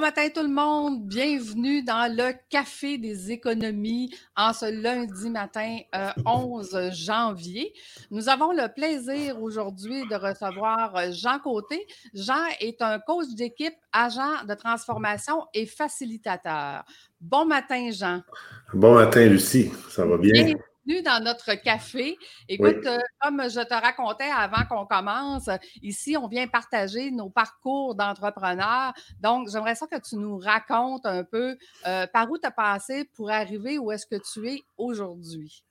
Bon matin tout le monde, bienvenue dans le Café des économies en ce lundi matin 11 euh, janvier. Nous avons le plaisir aujourd'hui de recevoir euh, Jean Côté. Jean est un coach d'équipe, agent de transformation et facilitateur. Bon matin Jean. Bon matin Lucie, ça va bien? Dans notre café. Écoute, euh, comme je te racontais avant qu'on commence, ici, on vient partager nos parcours d'entrepreneurs. Donc, j'aimerais ça que tu nous racontes un peu euh, par où tu as passé pour arriver où est-ce que tu es aujourd'hui?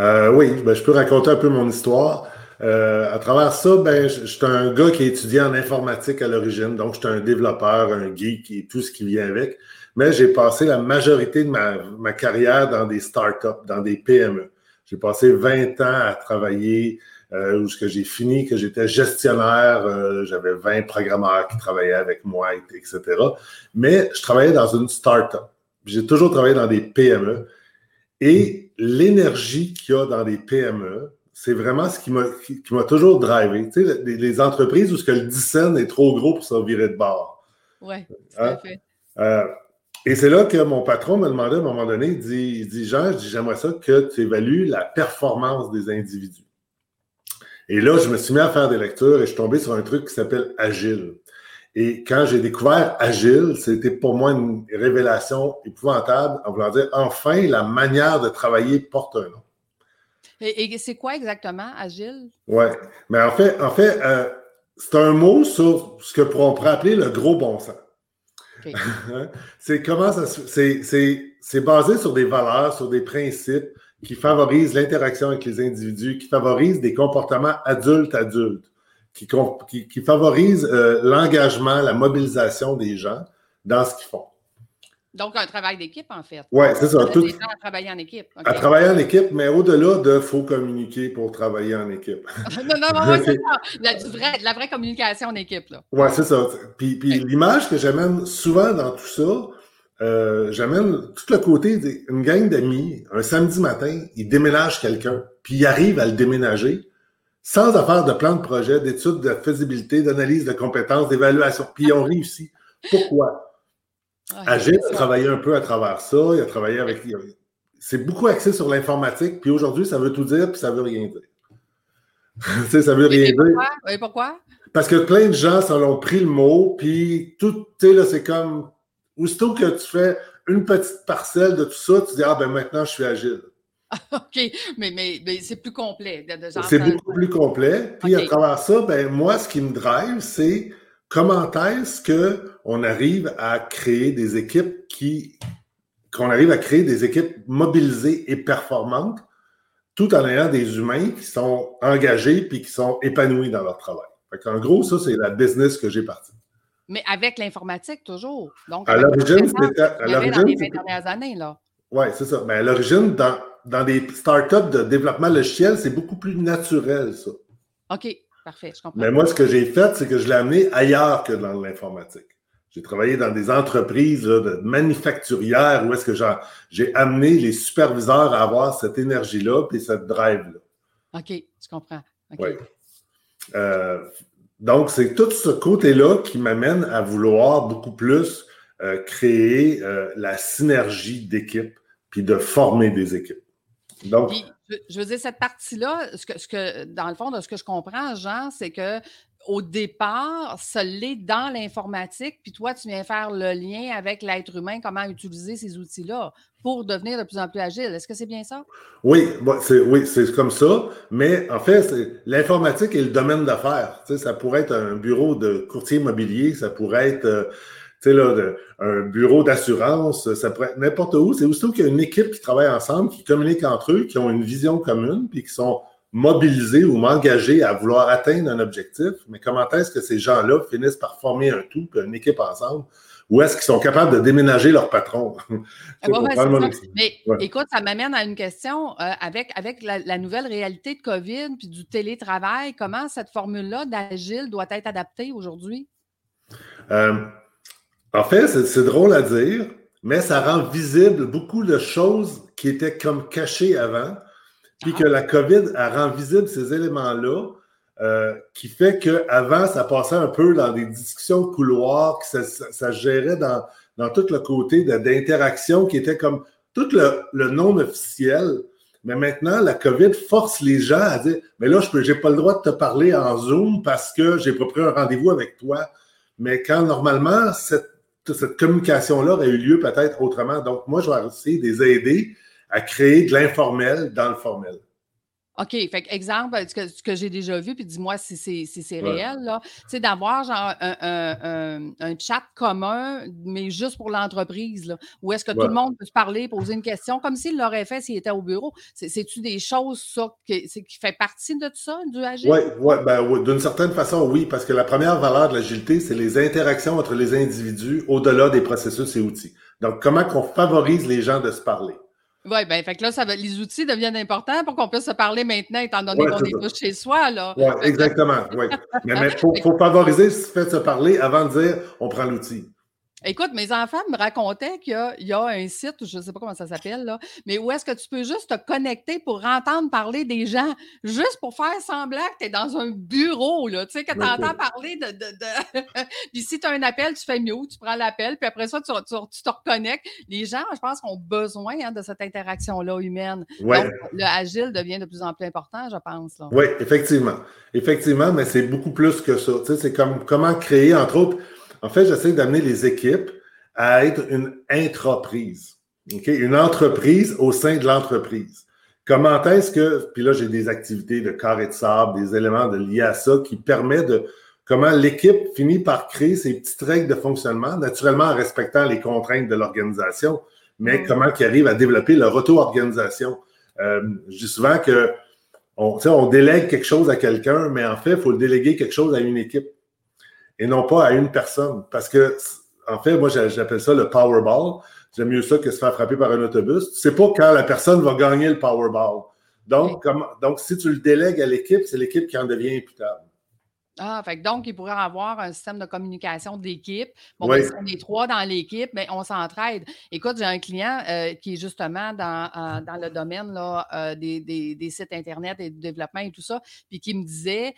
Euh, oui, ben, je peux raconter un peu mon histoire. À travers ça, ben, je, suis un gars qui étudié en informatique à l'origine, donc je suis un développeur, un geek et tout ce qui vient avec mais j'ai passé la majorité de ma, carrière dans des startups, dans des PME. J'ai passé 20 ans à travailler euh, où j'ai fini, que j'étais gestionnaire, euh, j'avais 20 programmeurs qui travaillaient avec moi, etc. Mais je travaillais dans une startup. J'ai toujours travaillé dans des PME. Et l'énergie qu'il y a dans des PME, c'est vraiment ce qui m'a qui, toujours drivé. Tu sais, les, entreprises où ce que le dissent est trop gros pour se virer de bord. Oui, tout à hein? fait. Euh, et c'est là que mon patron m'a demandé à un moment donné, il dit, il dit Jean, j'aimerais ça que tu évalues la performance des individus. Et là, je me suis mis à faire des lectures et je suis tombé sur un truc qui s'appelle Agile. Et quand j'ai découvert Agile, c'était pour moi une révélation épouvantable en voulant dire enfin la manière de travailler porte un nom. Et, c'est quoi exactement Agile? Oui, mais en fait, en fait euh, c'est un mot sur ce que on pourrait appeler le gros bon sens. c'est comment ça c'est basé sur des valeurs, sur des principes qui favorisent l'interaction avec les individus, qui favorisent des comportements adultes-adultes, qui, qui, favorisent euh, l'engagement, la mobilisation des gens dans ce qu'ils font. Donc, un travail d'équipe, en fait. Oui, c'est ça. Tout... à travailler en équipe. À travailler en équipe, mais au-delà de faut communiquer pour travailler en équipe. non, non, non, c'est ça. La, la, vraie communication en équipe. Oui, c'est ça. Puis, puis l'image que j'amène souvent dans tout ça, euh, j'amène tout le côté d'une gang d'amis, un samedi matin, ils déménagent quelqu'un, puis ils arrivent à le déménager sans affaire de plan de projet, d'études de faisabilité, d'analyse de compétences, d'évaluation. Puis ils ont réussi. Pourquoi? Agile a travaillé un peu à travers ça. Il a travaillé avec. C'est beaucoup axé sur l'informatique. Puis aujourd'hui, ça veut tout dire, puis ça veut rien dire. tu sais, ça veut rien dire. Pourquoi? Oui, pourquoi? Parce que plein de gens s'en ont pris le mot, puis tout, tu sais, là, c'est comme. Aussitôt que tu fais une petite parcelle de tout ça, tu dis, ah, ben maintenant, je suis agile. OK, mais, mais, mais c'est plus complet. C'est beaucoup plus complet. Puis à travers ça, ben moi, ce qui me drive, c'est comment est-ce qu'on arrive à créer des équipes qui, qu'on arrive à créer des équipes mobilisées et performantes tout en ayant des humains qui sont engagés puis qui sont épanouis dans leur travail? en gros, ça, c'est la business que j'ai partie. Mais avec l'informatique, toujours. Donc, à l'origine, c'était. À l'origine. Dans les dernières années, là. Oui, c'est ça. Mais à l'origine, dans, dans des startups de développement logiciel, c'est beaucoup plus naturel, ça. OK. Parfait, je comprends. Mais moi, ce que j'ai fait, c'est que je l'ai amené ailleurs que dans l'informatique. J'ai travaillé dans des entreprises de manufacturières où est-ce que j'ai amené les superviseurs à avoir cette énergie-là et cette drive-là. OK, je comprends. Oui. Euh, donc, c'est tout ce côté-là qui m'amène à vouloir beaucoup plus euh, créer euh, la synergie d'équipe puis de former des équipes. Donc, je, veux dire, cette partie-là, ce que, ce que, dans le fond, de ce que je comprends, Jean, c'est que au départ, ça l'est dans l'informatique, puis toi, tu viens faire le lien avec l'être humain, comment utiliser ces outils-là pour devenir de plus en plus agile. Est-ce que c'est bien ça? Oui, c'est, oui, comme ça. Mais en fait, l'informatique est le domaine d'affaires. Ça pourrait être un bureau de courtier immobilier, ça pourrait être euh, sais, là, un bureau d'assurance, ça pourrait être n'importe où. C'est aussitôt qu'il y a une équipe qui travaille ensemble, qui communique entre eux, qui ont une vision commune, puis qui sont mobilisés ou engagés à vouloir atteindre un objectif. Mais comment est-ce que ces gens-là finissent par former un tout, une équipe ensemble? Ou est-ce qu'ils sont capables de déménager leur patron? Ah Mais écoute, ça m'amène à une question. Euh, avec avec la, nouvelle réalité de COVID puis du télétravail, comment cette formule-là d'agile doit être adaptée aujourd'hui? Euh, en fait, c'est drôle à dire, mais ça rend visible beaucoup de choses qui étaient comme cachées avant, puis que la COVID a rend visible ces éléments-là euh, qui fait qu'avant, ça passait un peu dans des discussions de couloir, que ça, ça, gérait dans, dans, tout le côté d'interaction qui était comme tout le, le non officiel. Mais maintenant, la COVID force les gens à dire Mais là, je n'ai pas le droit de te parler en Zoom parce que j'ai pas pris un rendez-vous avec toi. Mais quand normalement, cette, cette communication-là aurait eu lieu peut-être autrement. Donc, moi, je vais essayer de les aider à créer de l'informel dans le formel. OK. Fait exemple, ce que, que j'ai déjà vu, puis dis-moi si c'est si réel, là. C'est d'avoir genre un, un, chat commun, mais juste pour l'entreprise, là. Où est-ce que tout le monde peut se parler, poser une question, comme s'il l'aurait fait s'il était au bureau. C'est-tu des choses, ça, qui, qui fait partie de tout ça, du agile? Oui, ouais, ben, d'une certaine façon, oui, parce que la première valeur de l'agilité, c'est les interactions entre les individus au-delà des processus et outils. Donc, comment qu'on favorise les gens de se parler? Oui, bien, fait que là, ça va, les outils deviennent importants pour qu'on puisse se parler maintenant, étant donné qu'on est tous chez soi. Là. Oui, exactement. Oui. Mais il faut, faut, favoriser ce fait de se parler avant de dire on prend l'outil. Écoute, mes enfants me racontaient qu'il y, a un site, je ne sais pas comment ça s'appelle, là, mais où est-ce que tu peux juste te connecter pour entendre parler des gens, juste pour faire semblant que tu es dans un bureau, là, tu sais, que tu entends parler de. de, puis si tu as un appel, tu fais mieux, tu prends l'appel, puis après ça, tu, te reconnectes. Les gens, je pense, ont besoin hein, de cette interaction-là humaine. Donc, le agile devient de plus en plus important, je pense. Oui, effectivement. Effectivement, mais c'est beaucoup plus que ça. Tu sais, c'est comme comment créer, entre autres, en fait, j'essaie d'amener les équipes à être une intraprise. Une entreprise au sein de l'entreprise. Comment est-ce que, puis là, j'ai des activités de carré de sable, des éléments de liés à ça qui permettent de comment l'équipe finit par créer ses petites règles de fonctionnement, naturellement en respectant les contraintes de l'organisation, mais mm. comment ils arrivent à développer leur auto-organisation. Euh, je dis souvent que on, on délègue quelque chose à quelqu'un, mais en fait, il faut le déléguer quelque chose à une équipe et non pas à une personne. Parce que, en fait, moi, j'appelle ça le Powerball. J'aime mieux ça que se faire frapper par un autobus. Tu sais pas quand la personne va gagner le Powerball. Donc, comme, donc si tu le délègues à l'équipe, c'est l'équipe qui en devient imputable. Ah, fait donc, il pourrait avoir un système de communication d'équipe. Bon, ben, si on est trois dans l'équipe, mais ben, on s'entraide. Écoute, j'ai un client euh, qui est justement dans, euh, dans le domaine là, euh, des, des, sites Internet et du développement et tout ça, puis qui me disait,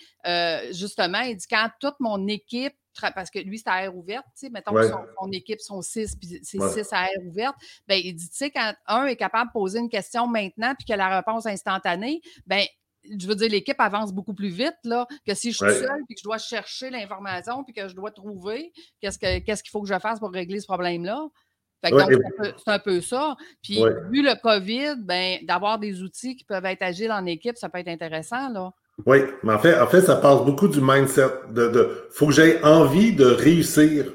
justement, il dit, quand toute mon équipe parce que lui, c'est à air ouverte, tu sais, mettons que son, équipe sont six, puis c'est six à air ouverte, ben il dit, tu sais, quand un est capable de poser une question maintenant, puis que la réponse est instantanée, ben je veux dire, l'équipe avance beaucoup plus vite là, que si je suis seule et que je dois chercher l'information puis que je dois trouver qu'est-ce qu'il faut que je fasse pour régler ce problème-là. c'est un, peu ça. Puis, vu le COVID, ben, d'avoir des outils qui peuvent être agiles en équipe, ça peut être intéressant. Là. Oui, mais en fait, en fait, ça passe beaucoup du mindset. De, de faut que j'aie envie de réussir,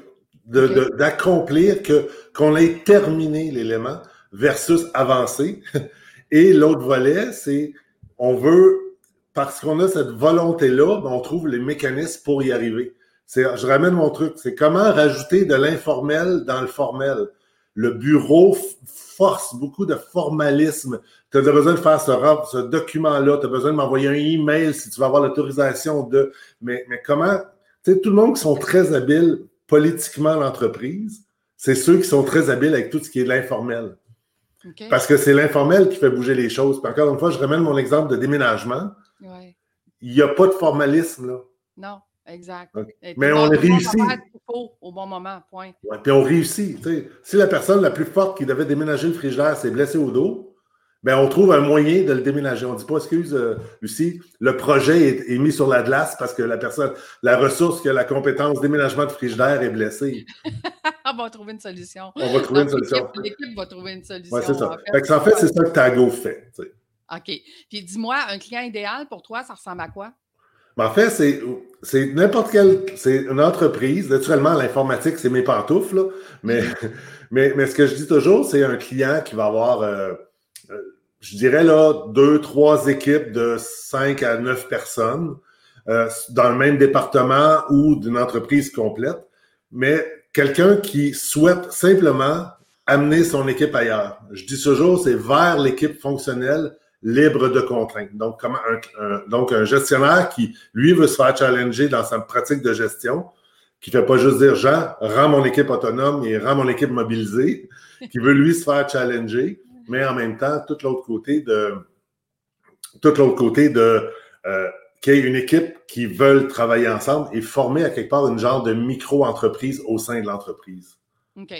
d'accomplir, que, qu'on ait terminé l'élément versus avancer. Et l'autre volet, c'est on veut, parce qu'on a cette volonté-là, ben, on trouve les mécanismes pour y arriver. Je ramène mon truc, c'est comment rajouter de l'informel dans le formel. Le bureau force beaucoup de formalisme. Tu as besoin de faire ce, document-là, tu as besoin de m'envoyer un email si tu vas avoir l'autorisation de. Mais, mais comment, tu sais, tout le monde qui sont très habiles politiquement l'entreprise, c'est ceux qui sont très habiles avec tout ce qui est de l'informel. Parce que c'est l'informel qui fait bouger les choses. encore une fois, je ramène mon exemple de déménagement. Il n'y a pas de formalisme là. Non, exact. Mais on réussit. Au bon moment, point. puis on réussit. Si la personne la plus forte qui devait déménager le frigidaire s'est blessée au dos, ben on trouve un moyen de le déménager. On ne dit pas, excuse, euh, Lucie, le projet est, mis sur la glace parce que la personne, la ressource qui a la compétence déménagement de frigidaire est blessée. on va trouver une solution. On va trouver une solution. L'équipe va trouver une solution. Oui, c'est ça. En fait, en fait c'est ça que Tago fait. OK. Puis dis-moi, un client idéal pour toi, ça ressemble à quoi? Ben, en fait, c'est n'importe quelle. C'est une entreprise. Naturellement, l'informatique, c'est mes pantoufles, Mais, mais, mais ce que je dis toujours, c'est un client qui va avoir. Euh, je dirais là, deux, trois équipes de cinq à neuf personnes euh, dans le même département ou d'une entreprise complète, mais quelqu'un qui souhaite simplement amener son équipe ailleurs. Je dis toujours, c'est vers l'équipe fonctionnelle libre de contraintes. Donc, comment un, donc un gestionnaire qui, lui, veut se faire challenger dans sa pratique de gestion, qui ne fait pas juste dire, Jean, rends mon équipe autonome et rends mon équipe mobilisée, qui veut, lui, se faire challenger, mais en même temps, tout l'autre côté de tout l'autre côté de euh, qu'il y ait une équipe qui veulent travailler ensemble et former à quelque part une genre de micro-entreprise au sein de l'entreprise. OK.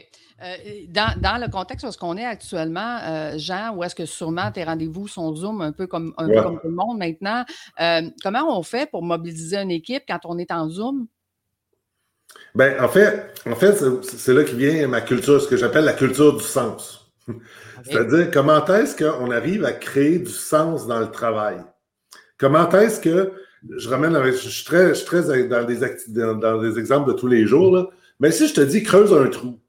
Euh, dans, le contexte où ce qu'on est actuellement, euh, Jean, où est-ce que sûrement tes rendez-vous sont Zoom un peu comme, tout le monde maintenant, euh, comment on fait pour mobiliser une équipe quand on est en Zoom? Ben, en fait, en fait c'est là qui vient ma culture, ce que j'appelle la culture du sens. C'est-à-dire, comment est-ce qu'on arrive à créer du sens dans le travail? Comment est-ce que, je ramène avec, je suis très, je très dans, des dans, des exemples de tous les jours, mais si je te dis creuse un trou,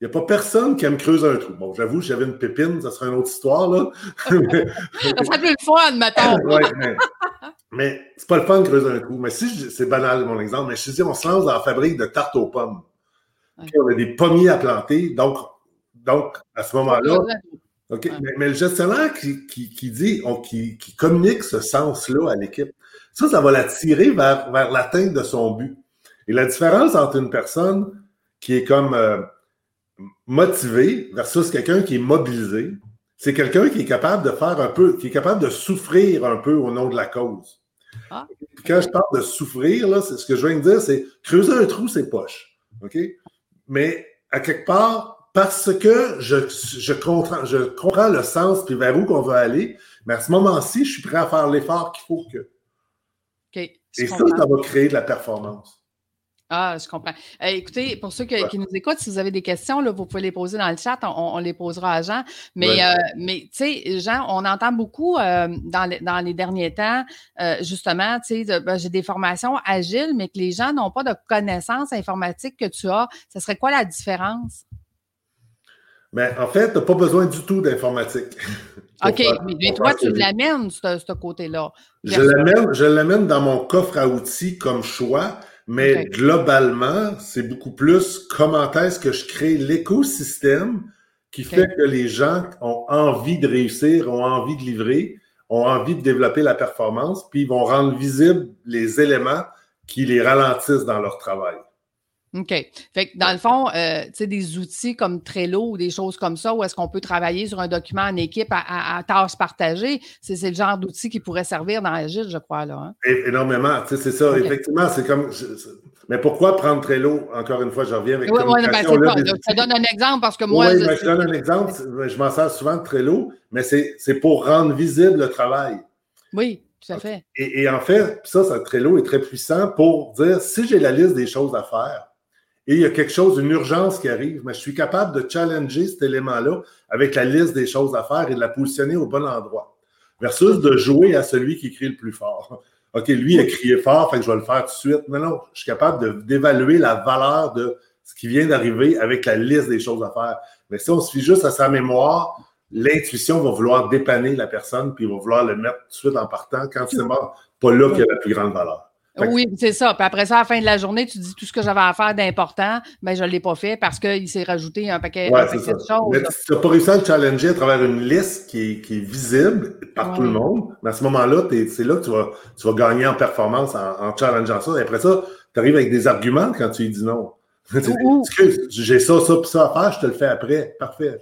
il n'y a pas personne qui aime creuser un trou. Bon, j'avoue, j'avais une pépine, ça serait une autre histoire, là. ça serait plus le fun, mettons. ouais, mais, mais c'est pas le fun de creuser un trou. Mais si c'est banal, mon exemple, mais je te dis, on se lance dans la fabrique de tartes aux pommes. on a des pommiers à planter, donc, donc à ce moment-là, OK. Mais, le gestionnaire qui, qui, dit, qui, qui, communique ce sens-là à l'équipe, ça, ça va la tirer vers, vers l'atteinte de son but. Et la différence entre une personne qui est comme euh, motivé versus quelqu'un qui est mobilisé, c'est quelqu'un qui est capable de faire un peu, qui est capable de souffrir un peu au nom de la cause. Ah, quand je parle de souffrir, là, ce que je viens de dire, c'est creuser un trou, c'est poche. OK? Mais à quelque part, parce que je, je, comprends, je comprends le sens puis vers où qu'on va aller, mais à ce moment-ci, je suis prêt à faire l'effort qu'il faut que. Et ça, ça va créer de la performance. Ah, je comprends. Euh, écoutez, pour ceux qui nous écoutent, si vous avez des questions, là, vous pouvez les poser dans le chat. On, les posera à Jean. Mais, euh, mais tu sais, Jean, on entend beaucoup euh, dans, les, dans les derniers temps, justement, tu sais, ben, j'ai des formations agiles, mais que les gens n'ont pas de connaissances informatiques que tu as. Ce serait quoi la différence? Mais ben, en fait, tu n'as pas besoin du tout d'informatique. OK, mais, toi, tu l'amènes, ce, ce côté-là. Je l'amène dans mon coffre à outils comme choix mais globalement, c'est beaucoup plus comment est-ce que je crée l'écosystème qui fait que les gens ont envie de réussir, ont envie de livrer, ont envie de développer la performance, puis ils vont rendre visibles les éléments qui les ralentissent dans leur travail. OK. Fait que dans le fond, euh, tu sais, des outils comme Trello ou des choses comme ça, où est-ce qu'on peut travailler sur un document en équipe à, tâches partagées, c'est le genre d'outil qui pourrait servir dans Agile, je crois, là. Hein? Énormément. Tu sais, c'est ça. Effectivement, c'est comme. mais pourquoi prendre Trello? Encore une fois, je reviens avec. Oui, oui, ben, ça donne un exemple parce que moi. Oui, je, je donne un exemple. Je m'en sers souvent de Trello, mais c'est pour rendre visible le travail. Oui. Tout à fait. Et, et en fait, ça, ça, Trello est très puissant pour dire si j'ai la liste des choses à faire, et il y a quelque chose, une urgence qui arrive, mais je suis capable de challenger cet élément-là avec la liste des choses à faire et de la positionner au bon endroit. Versus de jouer à celui qui crie le plus fort. OK, lui, il a crié fort, fait que je vais le faire tout de suite. Mais non, je suis capable d'évaluer la valeur de ce qui vient d'arriver avec la liste des choses à faire. Mais si on se fie juste à sa mémoire, l'intuition va vouloir dépanner la personne, puis va vouloir le mettre tout de suite en partant quand c'est pas là qu'il y a la plus grande valeur. Oui, c'est ça. Puis après ça, à la fin de la journée, tu dis tout ce que j'avais à faire d'important, mais ben, je ne l'ai pas fait parce qu'il s'est rajouté un paquet, de choses. Mais tu n'as pas réussi à le challenger à travers une liste qui est, qui est visible par tout le monde. Mais à ce moment-là, c'est là que tu vas, tu vas gagner en performance en, challengeant ça. Et après ça, tu arrives avec des arguments quand tu lui dis non. j'ai ça, ça, puis ça à faire, je te le fais après. Parfait.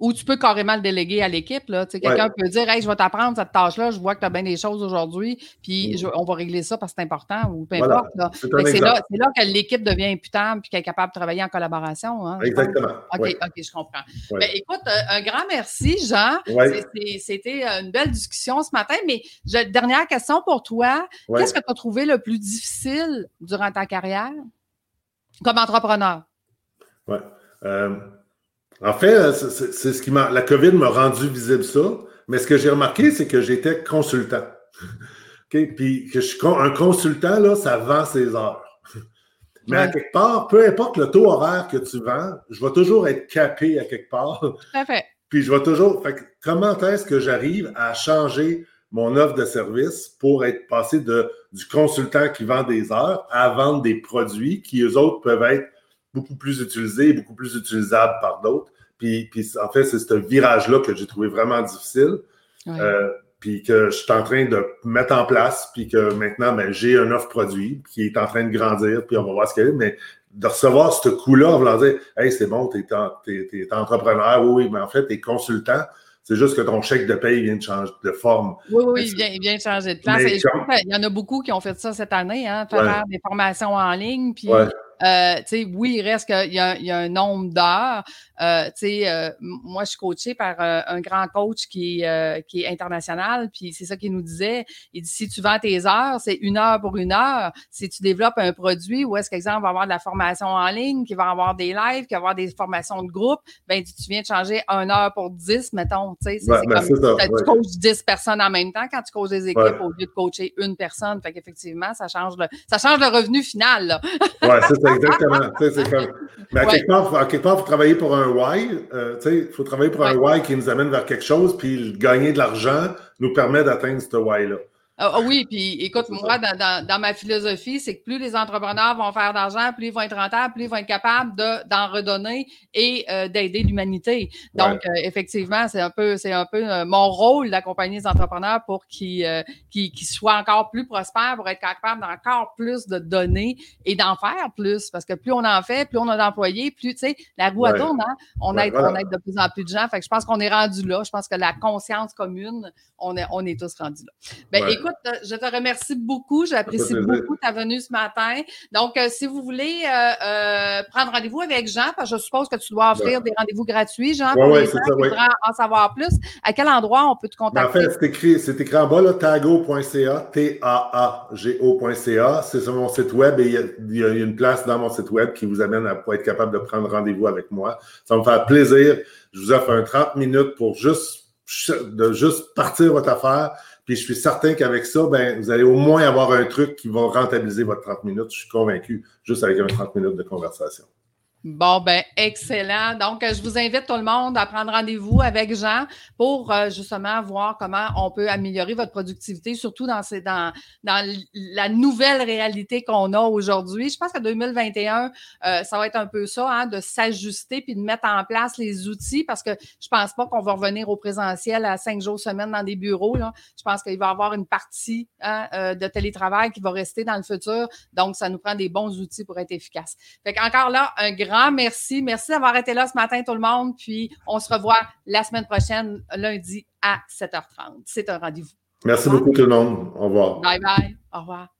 Ou tu peux carrément le déléguer à l'équipe. Quelqu'un peut dire Hey, je vais t'apprendre cette tâche-là, je vois que tu as bien des choses aujourd'hui, puis mm. on va régler ça parce que c'est important ou peu importe. C'est là, que l'équipe devient imputable et qu'elle est capable de travailler en collaboration. Hein, Exactement. OK, OK, je comprends. Ben, écoute, euh, un grand merci, Jean. C'était euh, une belle discussion ce matin, mais dernière question pour toi. Qu'est-ce que tu as trouvé le plus difficile durant ta carrière comme entrepreneur? Oui. Euh, en fait, c'est ce qui m'a. La COVID m'a rendu visible ça, mais ce que j'ai remarqué, c'est que j'étais consultant. Puis que je suis un consultant, là, ça vend ses heures. Mais à quelque part, peu importe le taux horaire que tu vends, je vais toujours être capé à quelque part. Tout à fait. Puis je vais toujours. Fait comment est-ce que j'arrive à changer mon offre de service pour être passé de, du consultant qui vend des heures à vendre des produits qui, eux autres, peuvent être beaucoup plus utilisés et beaucoup plus utilisables par d'autres. Puis, en fait, c'est ce virage-là que j'ai trouvé vraiment difficile. Euh, puis que je suis en train de mettre en place, puis que maintenant, ben, j'ai un offre produit qui est en train de grandir, puis on va voir ce qu'il y a. Mais de recevoir ce coup-là en voulant dire Hey, c'est bon, tu es, entrepreneur, oui, mais en fait, tu es consultant. C'est juste que ton chèque de paye vient de changer de forme. Oui, oui, il vient, il vient de changer de place. il y en a beaucoup qui ont fait ça cette année, hein, faire des formations en ligne. Puis euh, oui, il reste qu'il y, y, a un nombre d'heures. Euh, euh, moi, je suis coachée par euh, un grand coach qui, euh, qui est international, puis c'est ça qu'il nous disait. Il dit si tu vends tes heures, c'est une heure pour une heure. Si tu développes un produit où est-ce qu'exemple va avoir de la formation en ligne, qui va avoir des lives, qui va avoir des formations de groupe, ben tu viens de changer une heure pour dix, mettons. C'est ben, comme tu coaches dix personnes en même temps quand tu coaches des équipes au lieu de coacher une personne. Fait qu'effectivement, ça change le ça change le revenu final. Oui, c'est exactement. c'est comme... Mais à, quelque part, à quelque part, vous travaillez pour un un why. Euh, il faut travailler pour un why qui nous amène vers quelque chose, puis gagner de l'argent nous permet d'atteindre ce why-là. Ah, ah oui, puis écoute, moi, dans, ma philosophie, c'est que plus les entrepreneurs vont faire d'argent, plus ils vont être rentables, plus ils vont être capables d'en redonner et euh, d'aider l'humanité. Donc, euh, effectivement, c'est un peu, c'est un peu euh, mon rôle d'accompagner les entrepreneurs pour qu'ils soient encore plus prospères, pour être capables d'encore plus de donner et d'en faire plus. Parce que plus on en fait, plus on a d'employés, plus, tu sais, la roue tourne, hein? On, aide, on aide de plus en plus de gens. Fait que je pense qu'on est rendu là. Je pense que la conscience commune, on est, on est tous rendus là. Ben, écoute, euh, je te remercie beaucoup. J'apprécie beaucoup ta venue ce matin. Donc, euh, si vous voulez euh, prendre rendez-vous avec Jean, parce que je suppose que tu dois offrir des rendez-vous gratuits, Jean, pour les gens qui voudraient en savoir plus, à quel endroit on peut te contacter? Ben, en fait, c'est écrit, c'est écrit en bas, là, tago.ca, T-A-A-G-O.ca. C'est sur mon site web et il y, a, une place dans mon site web qui vous amène à être capable de prendre rendez-vous avec moi. Ça va me faire plaisir. Je vous offre un 30 minutes pour juste de juste partir votre affaire. Puis je suis certain qu'avec ça, ben, vous allez au moins avoir un truc qui va rentabiliser votre 30 minutes. Je suis convaincu, juste avec un 30 minutes de conversation. Bon, ben, excellent. Donc, je vous invite tout le monde à prendre rendez-vous avec Jean pour euh, justement voir comment on peut améliorer votre productivité, surtout dans, dans, dans la nouvelle réalité qu'on a aujourd'hui. Je pense que 2021, euh, ça va être un peu ça, hein, de s'ajuster puis de mettre en place les outils parce que je pense pas qu'on va revenir au présentiel à cinq jours semaine dans des bureaux. Je pense qu'il va y avoir une partie hein, euh, de télétravail qui va rester dans le futur. Donc, ça nous prend des bons outils pour être efficace. Fait qu'encore là, un grand merci. Merci d'avoir été là ce matin, tout le monde. Puis on se revoit la semaine prochaine, lundi à 7h30. C'est un rendez-vous. Merci beaucoup, tout le monde. Au revoir. Bye bye. Au revoir.